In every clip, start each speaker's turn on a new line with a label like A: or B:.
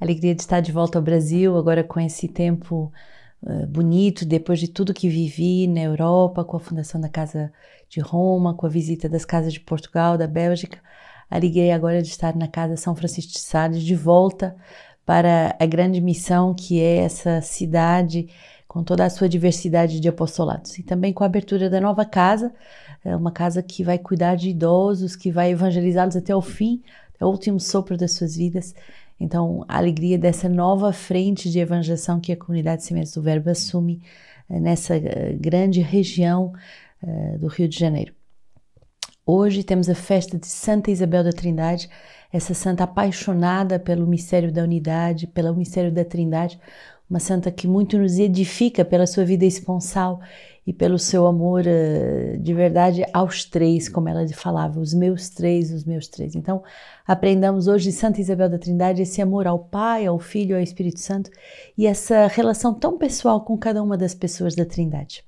A: Alegria de estar de volta ao Brasil, agora com esse tempo uh, bonito, depois de tudo que vivi na Europa, com a fundação da Casa de Roma, com a visita das casas de Portugal, da Bélgica. Alegria agora de estar na Casa São Francisco de Sales, de volta para a grande missão que é essa cidade com toda a sua diversidade de apostolados. E também com a abertura da nova casa, é uma casa que vai cuidar de idosos, que vai evangelizá-los até o fim, até o último sopro das suas vidas. Então, a alegria dessa nova frente de evangelização que a comunidade Sementes do Verbo assume eh, nessa eh, grande região uh, do Rio de Janeiro. Hoje temos a festa de Santa Isabel da Trindade, essa santa apaixonada pelo mistério da unidade, pelo mistério da Trindade, uma santa que muito nos edifica pela sua vida esponsal e pelo seu amor uh, de verdade aos três, como ela falava, os meus três, os meus três. Então, aprendamos hoje de Santa Isabel da Trindade esse amor ao Pai, ao Filho, ao Espírito Santo e essa relação tão pessoal com cada uma das pessoas da Trindade.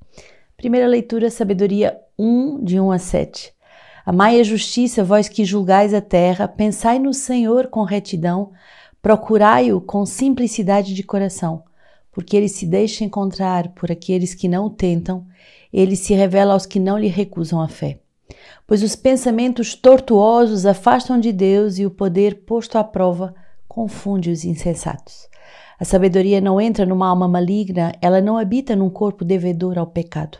A: Primeira leitura, Sabedoria 1, de 1 a 7. Amai a justiça, vós que julgais a terra, pensai no Senhor com retidão, procurai-o com simplicidade de coração porque ele se deixa encontrar por aqueles que não o tentam, ele se revela aos que não lhe recusam a fé. Pois os pensamentos tortuosos afastam de Deus e o poder posto à prova confunde os insensatos. A sabedoria não entra numa alma maligna, ela não habita num corpo devedor ao pecado.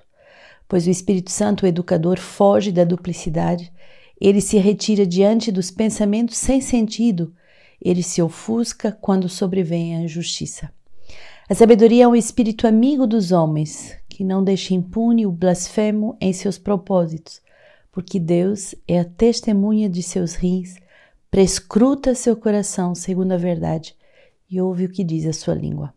A: Pois o Espírito Santo, o educador, foge da duplicidade, ele se retira diante dos pensamentos sem sentido, ele se ofusca quando sobrevém a injustiça. A sabedoria é um espírito amigo dos homens, que não deixa impune o blasfemo em seus propósitos, porque Deus é a testemunha de seus rins, prescruta seu coração segundo a verdade e ouve o que diz a sua língua.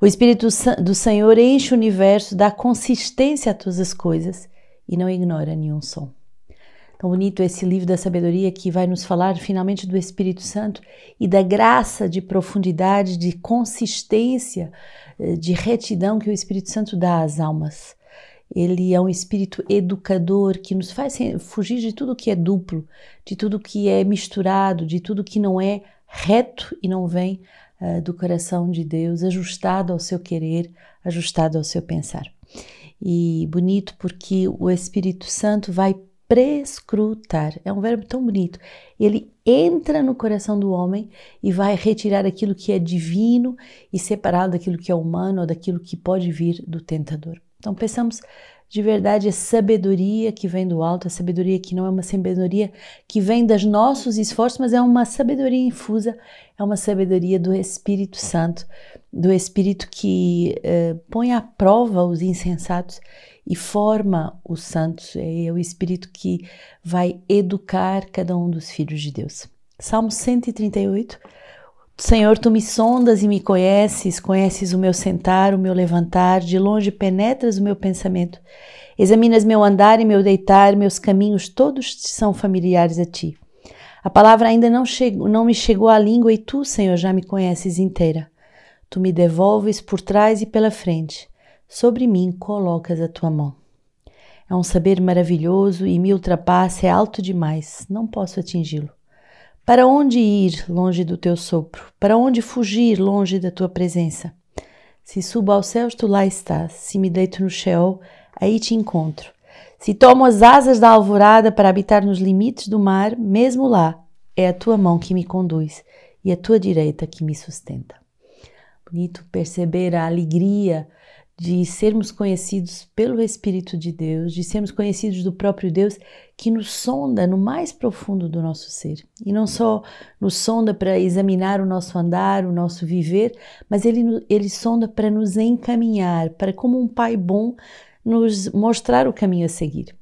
A: O Espírito do Senhor enche o universo, dá consistência a todas as coisas e não ignora nenhum som. Tão bonito esse livro da sabedoria que vai nos falar finalmente do Espírito Santo e da graça de profundidade, de consistência, eh, de retidão que o Espírito Santo dá às almas. Ele é um espírito educador que nos faz fugir de tudo que é duplo, de tudo que é misturado, de tudo que não é reto e não vem uh, do coração de Deus, ajustado ao seu querer, ajustado ao seu pensar. E bonito porque o Espírito Santo vai prescrutar. É um verbo tão bonito. Ele entra no coração do homem e vai retirar aquilo que é divino e separado daquilo que é humano ou daquilo que pode vir do tentador. Então, pensamos de verdade a sabedoria que vem do alto, a sabedoria que não é uma sabedoria que vem dos nossos esforços, mas é uma sabedoria infusa, é uma sabedoria do Espírito Santo, do Espírito que uh, põe à prova os insensatos e forma os santos, é o Espírito que vai educar cada um dos filhos de Deus. Salmo 138. Senhor, tu me sondas e me conheces, conheces o meu sentar, o meu levantar, de longe penetras o meu pensamento. Examinas meu andar e meu deitar, meus caminhos todos são familiares a ti. A palavra ainda não, chegou, não me chegou à língua e tu, Senhor, já me conheces inteira. Tu me devolves por trás e pela frente sobre mim colocas a tua mão. É um saber maravilhoso e me ultrapassa, é alto demais, não posso atingi-lo. Para onde ir longe do teu sopro? Para onde fugir longe da tua presença? Se subo aos céus, tu lá estás. Se me deito no Sheol, aí te encontro. Se tomo as asas da alvorada para habitar nos limites do mar, mesmo lá, é a tua mão que me conduz e a tua direita que me sustenta. Bonito perceber a alegria de sermos conhecidos pelo Espírito de Deus, de sermos conhecidos do próprio Deus que nos sonda no mais profundo do nosso ser. E não só nos sonda para examinar o nosso andar, o nosso viver, mas ele, ele sonda para nos encaminhar, para, como um pai bom, nos mostrar o caminho a seguir.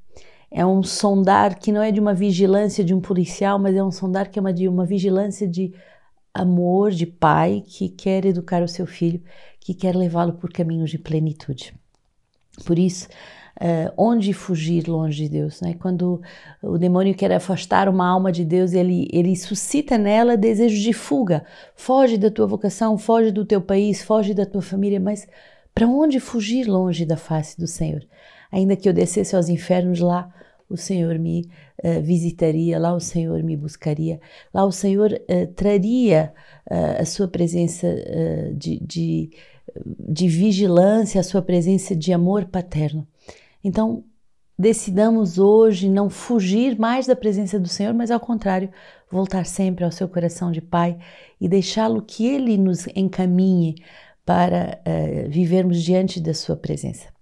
A: É um sondar que não é de uma vigilância de um policial, mas é um sondar que é uma, de uma vigilância de amor, de pai que quer educar o seu filho que quer levá-lo por caminhos de plenitude. Por isso, uh, onde fugir longe de Deus? Né? Quando o demônio quer afastar uma alma de Deus, ele, ele suscita nela desejo de fuga. Foge da tua vocação, foge do teu país, foge da tua família, mas para onde fugir longe da face do Senhor? Ainda que eu descesse aos infernos lá, o Senhor me uh, visitaria, lá o Senhor me buscaria, lá o Senhor uh, traria uh, a sua presença de, de, de vigilância, a sua presença de amor paterno. Então, decidamos hoje não fugir mais da presença do Senhor, mas ao contrário, voltar sempre ao seu coração de Pai e deixá-lo que Ele nos encaminhe para uh, vivermos diante da Sua presença.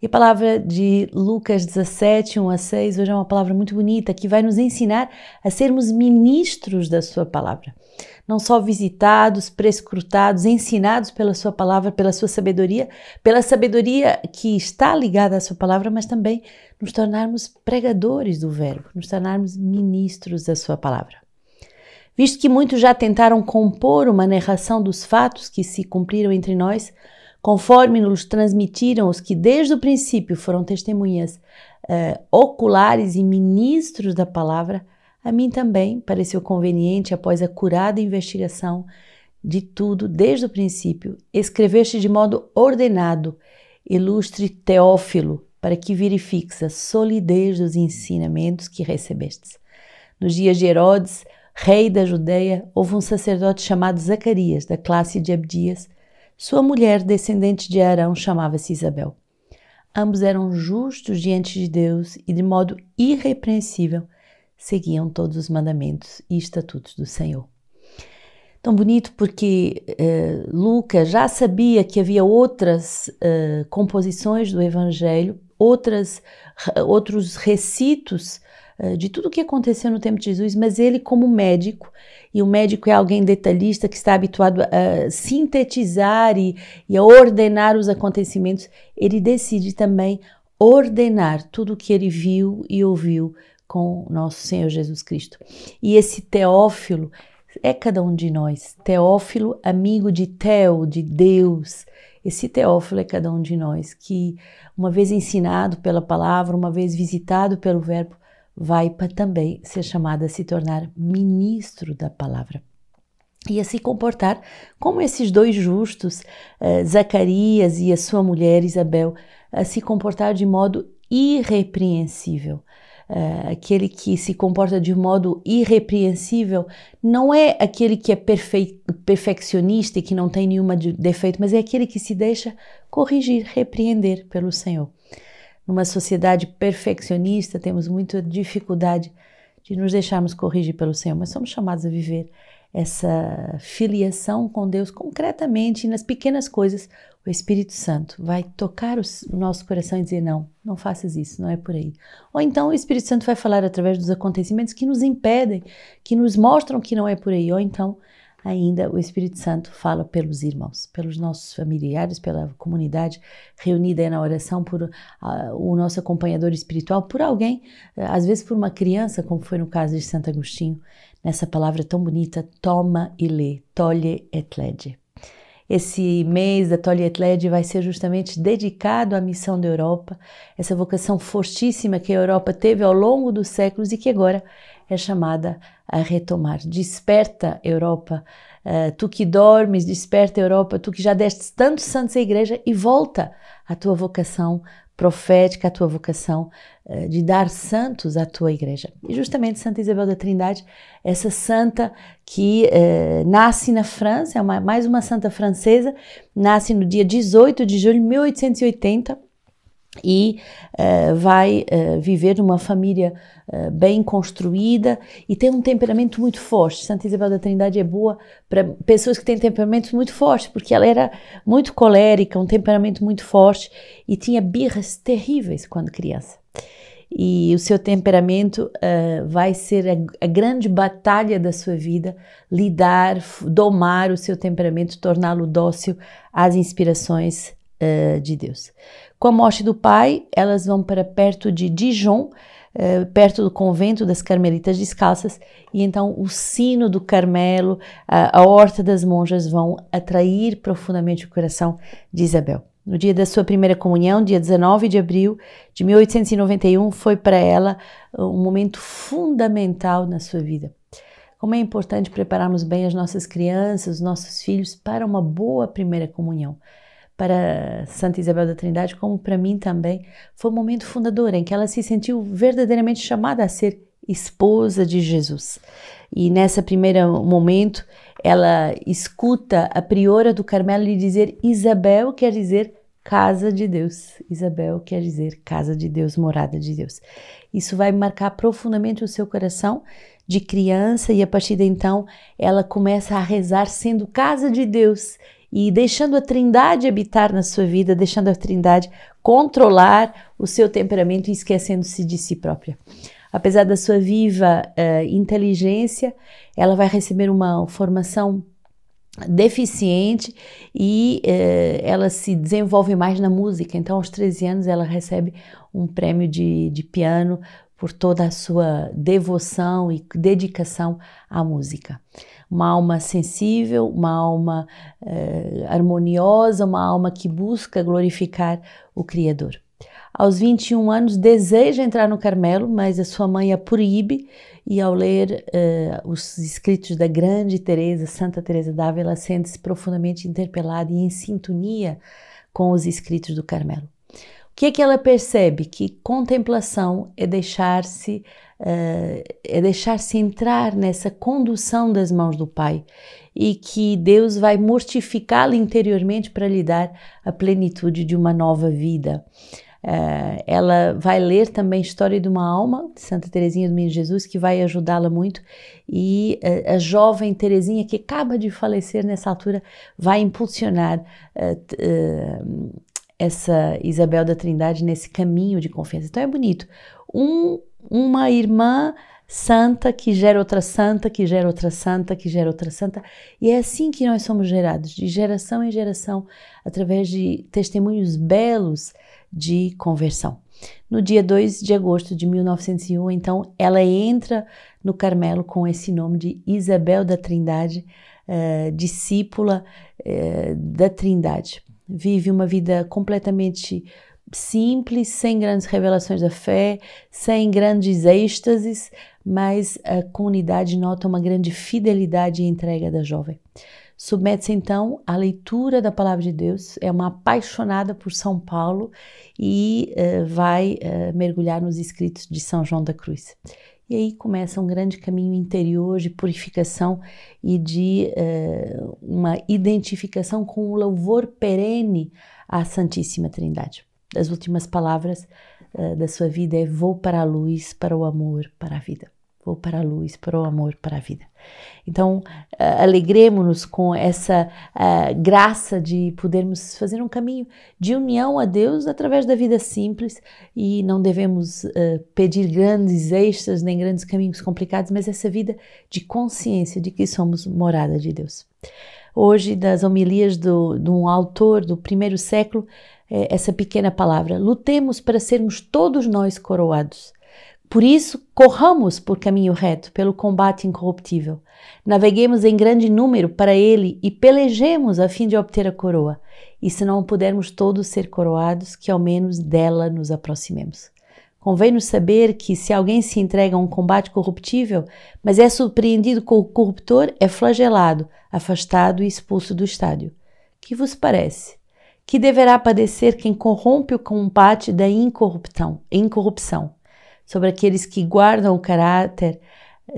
A: E a palavra de Lucas 17, 1 a 6, hoje é uma palavra muito bonita que vai nos ensinar a sermos ministros da Sua palavra. Não só visitados, prescrutados, ensinados pela Sua palavra, pela Sua sabedoria, pela sabedoria que está ligada à Sua palavra, mas também nos tornarmos pregadores do Verbo, nos tornarmos ministros da Sua palavra. Visto que muitos já tentaram compor uma narração dos fatos que se cumpriram entre nós, conforme nos transmitiram os que desde o princípio foram testemunhas uh, oculares e ministros da palavra, a mim também pareceu conveniente, após a curada investigação de tudo desde o princípio, escrever-te de modo ordenado, ilustre Teófilo, para que verifiques a solidez dos ensinamentos que recebestes. Nos dias de Herodes, rei da Judeia, houve um sacerdote chamado Zacarias, da classe de Abdias, sua mulher, descendente de Arão, chamava-se Isabel. Ambos eram justos diante de Deus e, de modo irrepreensível, seguiam todos os mandamentos e estatutos do Senhor. Tão bonito porque uh, Lucas já sabia que havia outras uh, composições do Evangelho, outras, outros recitos de tudo o que aconteceu no tempo de Jesus, mas ele, como médico, e o médico é alguém detalhista que está habituado a sintetizar e, e a ordenar os acontecimentos, ele decide também ordenar tudo o que ele viu e ouviu com nosso Senhor Jesus Cristo. E esse Teófilo é cada um de nós. Teófilo, amigo de Teo, de Deus. Esse Teófilo é cada um de nós que, uma vez ensinado pela palavra, uma vez visitado pelo Verbo, vai para também ser chamado a se tornar ministro da palavra e a se comportar como esses dois justos, uh, Zacarias e a sua mulher Isabel, a se comportar de modo irrepreensível. Uh, aquele que se comporta de modo irrepreensível não é aquele que é perfe perfeccionista e que não tem nenhuma de defeito, mas é aquele que se deixa corrigir, repreender pelo Senhor. Numa sociedade perfeccionista, temos muita dificuldade de nos deixarmos corrigir pelo Senhor, mas somos chamados a viver essa filiação com Deus concretamente nas pequenas coisas. O Espírito Santo vai tocar o nosso coração e dizer: não, não faças isso, não é por aí. Ou então o Espírito Santo vai falar através dos acontecimentos que nos impedem, que nos mostram que não é por aí. Ou então ainda o Espírito Santo fala pelos irmãos, pelos nossos familiares, pela comunidade reunida na oração, por uh, o nosso acompanhador espiritual, por alguém, uh, às vezes por uma criança, como foi no caso de Santo Agostinho, nessa palavra tão bonita, toma e lê, tolhe et lege. Esse mês da et Lege vai ser justamente dedicado à missão da Europa, essa vocação fortíssima que a Europa teve ao longo dos séculos e que agora é chamada a retomar. Desperta, Europa, uh, tu que dormes, desperta, Europa, tu que já deste tantos santos à igreja e volta à tua vocação profética, à tua vocação uh, de dar santos à tua igreja. E justamente Santa Isabel da Trindade, essa santa que uh, nasce na França, é uma, mais uma santa francesa, nasce no dia 18 de julho de 1880 e uh, vai uh, viver numa família uh, bem construída e tem um temperamento muito forte. Santa Isabel da Trindade é boa para pessoas que têm temperamentos muito fortes, porque ela era muito colérica, um temperamento muito forte e tinha birras terríveis quando criança. E o seu temperamento vai ser a, a grande batalha da sua vida, lidar, domar o seu temperamento, torná-lo dócil às inspirações de Deus. Com a morte do pai, elas vão para perto de Dijon, uh, perto do convento das Carmelitas Descalças, e então o sino do Carmelo, a, a horta das monjas vão atrair profundamente o coração de Isabel. No dia da sua primeira comunhão, dia 19 de abril de 1891, foi para ela um momento fundamental na sua vida. Como é importante prepararmos bem as nossas crianças, os nossos filhos para uma boa primeira comunhão para Santa Isabel da Trindade, como para mim também, foi um momento fundador em que ela se sentiu verdadeiramente chamada a ser esposa de Jesus. E nessa primeiro momento, ela escuta a priora do Carmelo lhe dizer Isabel quer dizer casa de Deus. Isabel quer dizer casa de Deus, morada de Deus. Isso vai marcar profundamente o seu coração de criança e a partir de então ela começa a rezar sendo casa de Deus e deixando a Trindade habitar na sua vida, deixando a Trindade controlar o seu temperamento e esquecendo-se de si própria. Apesar da sua viva uh, inteligência, ela vai receber uma formação deficiente e uh, ela se desenvolve mais na música. Então, aos 13 anos, ela recebe um prêmio de, de piano por toda a sua devoção e dedicação à música. Uma alma sensível, uma alma uh, harmoniosa, uma alma que busca glorificar o Criador. Aos 21 anos, deseja entrar no Carmelo, mas a sua mãe a proíbe e ao ler uh, os escritos da grande Teresa, Santa Teresa d'Ávila, sente-se profundamente interpelada e em sintonia com os escritos do Carmelo. Que é que ela percebe? Que contemplação é deixar-se uh, é deixar-se entrar nessa condução das mãos do Pai e que Deus vai mortificá-la interiormente para lhe dar a plenitude de uma nova vida. Uh, ela vai ler também História de uma Alma, de Santa Teresinha do Menino Jesus, que vai ajudá-la muito. E uh, a jovem Teresinha, que acaba de falecer nessa altura, vai impulsionar uh, essa Isabel da Trindade nesse caminho de confiança. Então é bonito. Um, uma irmã santa que gera outra santa, que gera outra santa, que gera outra santa. E é assim que nós somos gerados, de geração em geração, através de testemunhos belos de conversão. No dia 2 de agosto de 1901, então, ela entra no Carmelo com esse nome de Isabel da Trindade, uh, discípula uh, da Trindade. Vive uma vida completamente simples, sem grandes revelações da fé, sem grandes êxtases, mas a comunidade nota uma grande fidelidade e entrega da jovem. Submete-se então à leitura da palavra de Deus, é uma apaixonada por São Paulo e uh, vai uh, mergulhar nos escritos de São João da Cruz. E aí começa um grande caminho interior de purificação e de uh, uma identificação com o louvor perene à Santíssima Trindade. As últimas palavras da sua vida é: Vou para a luz, para o amor, para a vida vou para a luz, para o amor, para a vida. Então, uh, alegremos-nos com essa uh, graça de podermos fazer um caminho de união a Deus através da vida simples e não devemos uh, pedir grandes extras nem grandes caminhos complicados, mas essa vida de consciência de que somos morada de Deus. Hoje, das homilias do, de um autor do primeiro século, é essa pequena palavra: lutemos para sermos todos nós coroados por isso, corramos por caminho reto, pelo combate incorruptível. Naveguemos em grande número para ele e pelejemos a fim de obter a coroa. E se não pudermos todos ser coroados, que ao menos dela nos aproximemos. Convém-nos saber que se alguém se entrega a um combate corruptível, mas é surpreendido com o corruptor, é flagelado, afastado e expulso do estádio. Que vos parece? Que deverá padecer quem corrompe o combate da incorrupção? incorrupção? Sobre aqueles que guardam o caráter,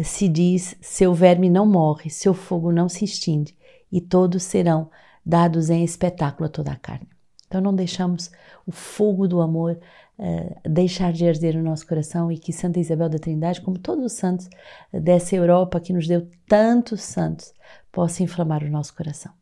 A: se diz: seu verme não morre, seu fogo não se extingue, e todos serão dados em espetáculo a toda a carne. Então não deixamos o fogo do amor uh, deixar de arder no nosso coração e que Santa Isabel da Trindade, como todos os santos dessa Europa que nos deu tantos santos, possa inflamar o nosso coração.